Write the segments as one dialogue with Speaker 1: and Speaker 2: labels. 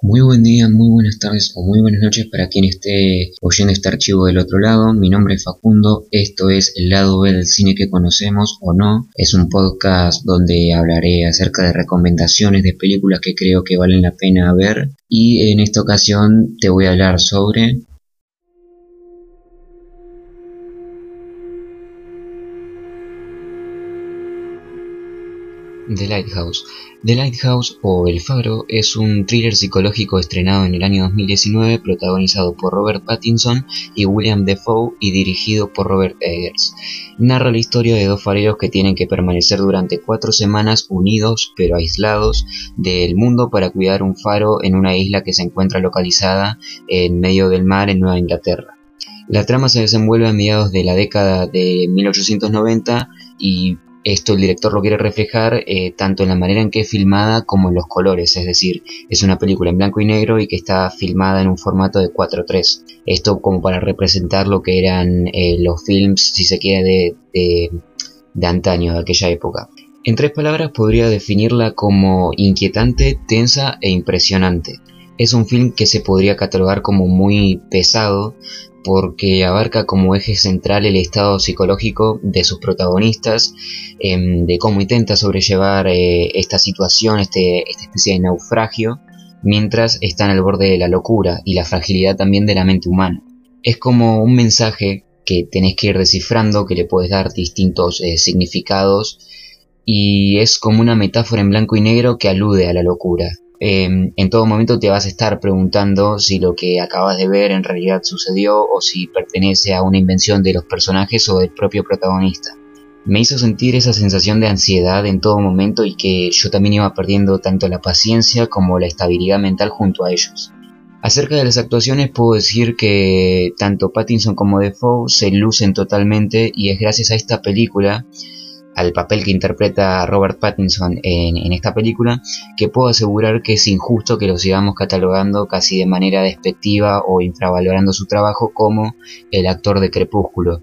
Speaker 1: Muy buen día, muy buenas tardes o muy buenas noches para quien esté oyendo este archivo del otro lado. Mi nombre es Facundo, esto es El lado B del cine que conocemos o no. Es un podcast donde hablaré acerca de recomendaciones de películas que creo que valen la pena ver y en esta ocasión te voy a hablar sobre The Lighthouse. The Lighthouse o El Faro es un thriller psicológico estrenado en el año 2019 protagonizado por Robert Pattinson y William Defoe y dirigido por Robert Eggers. Narra la historia de dos fareros que tienen que permanecer durante cuatro semanas unidos pero aislados del mundo para cuidar un faro en una isla que se encuentra localizada en medio del mar en Nueva Inglaterra. La trama se desenvuelve a mediados de la década de 1890 y esto el director lo quiere reflejar eh, tanto en la manera en que es filmada como en los colores, es decir, es una película en blanco y negro y que está filmada en un formato de 4.3. Esto como para representar lo que eran eh, los films, si se quiere, de, de antaño, de aquella época. En tres palabras podría definirla como inquietante, tensa e impresionante. Es un film que se podría catalogar como muy pesado, porque abarca como eje central el estado psicológico de sus protagonistas, em, de cómo intenta sobrellevar eh, esta situación, este, esta especie de naufragio, mientras están al borde de la locura y la fragilidad también de la mente humana. Es como un mensaje que tenés que ir descifrando, que le puedes dar distintos eh, significados, y es como una metáfora en blanco y negro que alude a la locura, Em, en todo momento te vas a estar preguntando si lo que acabas de ver en realidad sucedió o si pertenece a una invención de los personajes o del propio protagonista. Me hizo sentir esa sensación de ansiedad en todo momento y que yo también iba perdiendo tanto la paciencia como la estabilidad mental junto a ellos. Acerca de las actuaciones puedo decir que tanto Pattinson como Defoe se lucen totalmente y es gracias a esta película al papel que interpreta Robert Pattinson en, esta película, que puedo asegurar que es injusto que lo sigamos catalogando casi de manera despectiva o infravalorando su trabajo como el actor de Crepúsculo.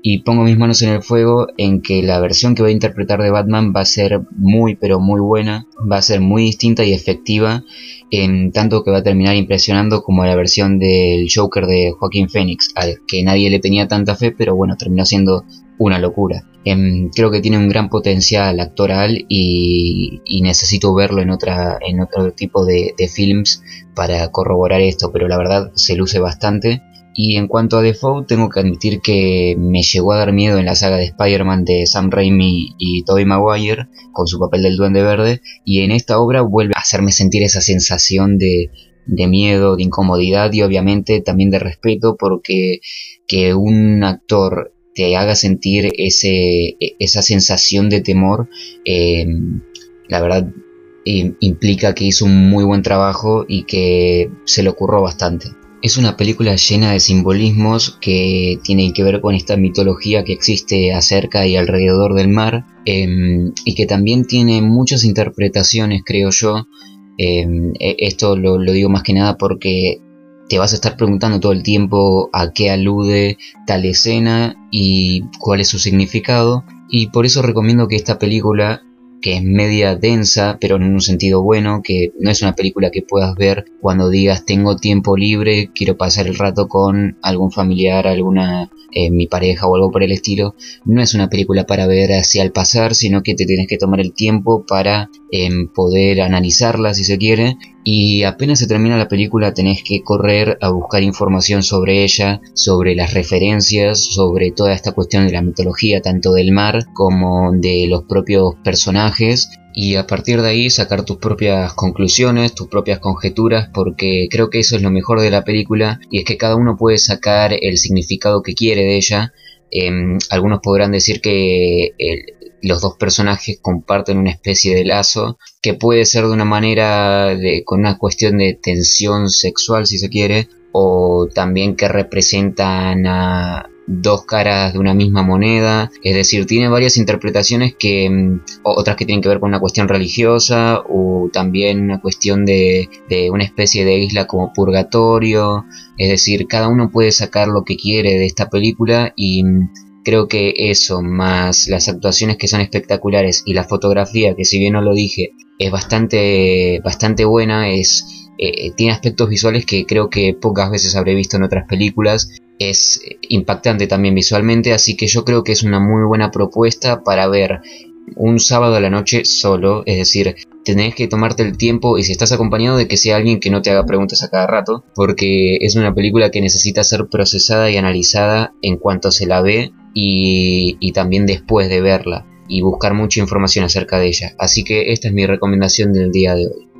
Speaker 1: Y pongo mis manos en el fuego en que la versión que voy a interpretar de Batman va a ser muy pero muy buena, va a ser muy distinta y efectiva, en tanto que va a terminar impresionando como la versión del Joker de Joaquín Phoenix, al que nadie le tenía tanta fe, pero bueno, terminó siendo una locura. Em, creo que tiene un gran potencial actoral y, necesito verlo en, otra, en otro tipo de, films para corroborar esto, pero la verdad se luce bastante. Y en cuanto a Defoe, tengo que admitir que me llegó a dar miedo en la saga de Spider-Man de Sam Raimi y Tobey Maguire con su papel del Duende Verde, y en esta obra vuelve a hacerme sentir esa sensación de, de miedo, de incomodidad y obviamente también de respeto porque que un actor te haga sentir ese, esa sensación de temor, em, la verdad implica que hizo un muy buen trabajo y que se le ocurrió bastante. Es una película llena de simbolismos que tienen que ver con esta mitología que existe acerca y alrededor del mar em, y que también tiene muchas interpretaciones, creo yo. Em, e, esto lo, digo más que nada porque te vas a estar preguntando todo el tiempo a qué alude tal escena y cuál es su significado. Y por eso recomiendo que esta película, que es media densa, pero en un sentido bueno, que no es una película que puedas ver cuando digas tengo tiempo libre, quiero pasar el rato con algún familiar, alguna eh, mi pareja o algo por el estilo, no es una película para ver así al pasar, sino que te tienes que tomar el tiempo para em, poder analizarla si se quiere. Y apenas se termina la película tenés que correr a buscar información sobre ella, sobre las referencias, sobre toda esta cuestión de la mitología, tanto del mar como de los propios personajes y a partir de ahí sacar tus propias conclusiones, tus propias conjeturas, porque creo que eso es lo mejor de la película y es que cada uno puede sacar el significado que quiere de ella. Em, algunos podrán decir que los dos personajes comparten una especie de lazo que puede ser de una manera con una cuestión de tensión sexual si se quiere o también que representan a dos caras de una misma moneda, es decir, tiene varias interpretaciones que mm, otras que tienen que ver con una cuestión religiosa o también una cuestión de, de una especie de isla como purgatorio, es decir, cada uno puede sacar lo que quiere de esta película y mm, creo que eso, más las actuaciones que son espectaculares y la fotografía, que si bien no lo dije, es bastante, bastante buena, es eh, tiene aspectos visuales que creo que pocas veces habré visto en otras películas. Es impactante también visualmente, así que yo creo que es una muy buena propuesta para ver un sábado a la noche solo, es decir, tenés que tomarte el tiempo y si estás acompañado de que sea alguien que no te haga preguntas a cada rato, porque es una película que necesita ser procesada y analizada en cuanto se la ve y, y también después de verla y buscar mucha información acerca de ella. Así que esta es mi recomendación del día de hoy.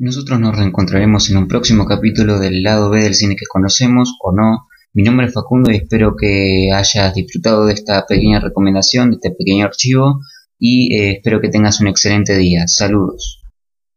Speaker 1: Nosotros nos reencontraremos en un próximo capítulo del lado B del cine que conocemos o no. Mi nombre es Facundo y espero que hayas disfrutado de esta pequeña recomendación, de este pequeño archivo y eh, espero que tengas un excelente día. Saludos.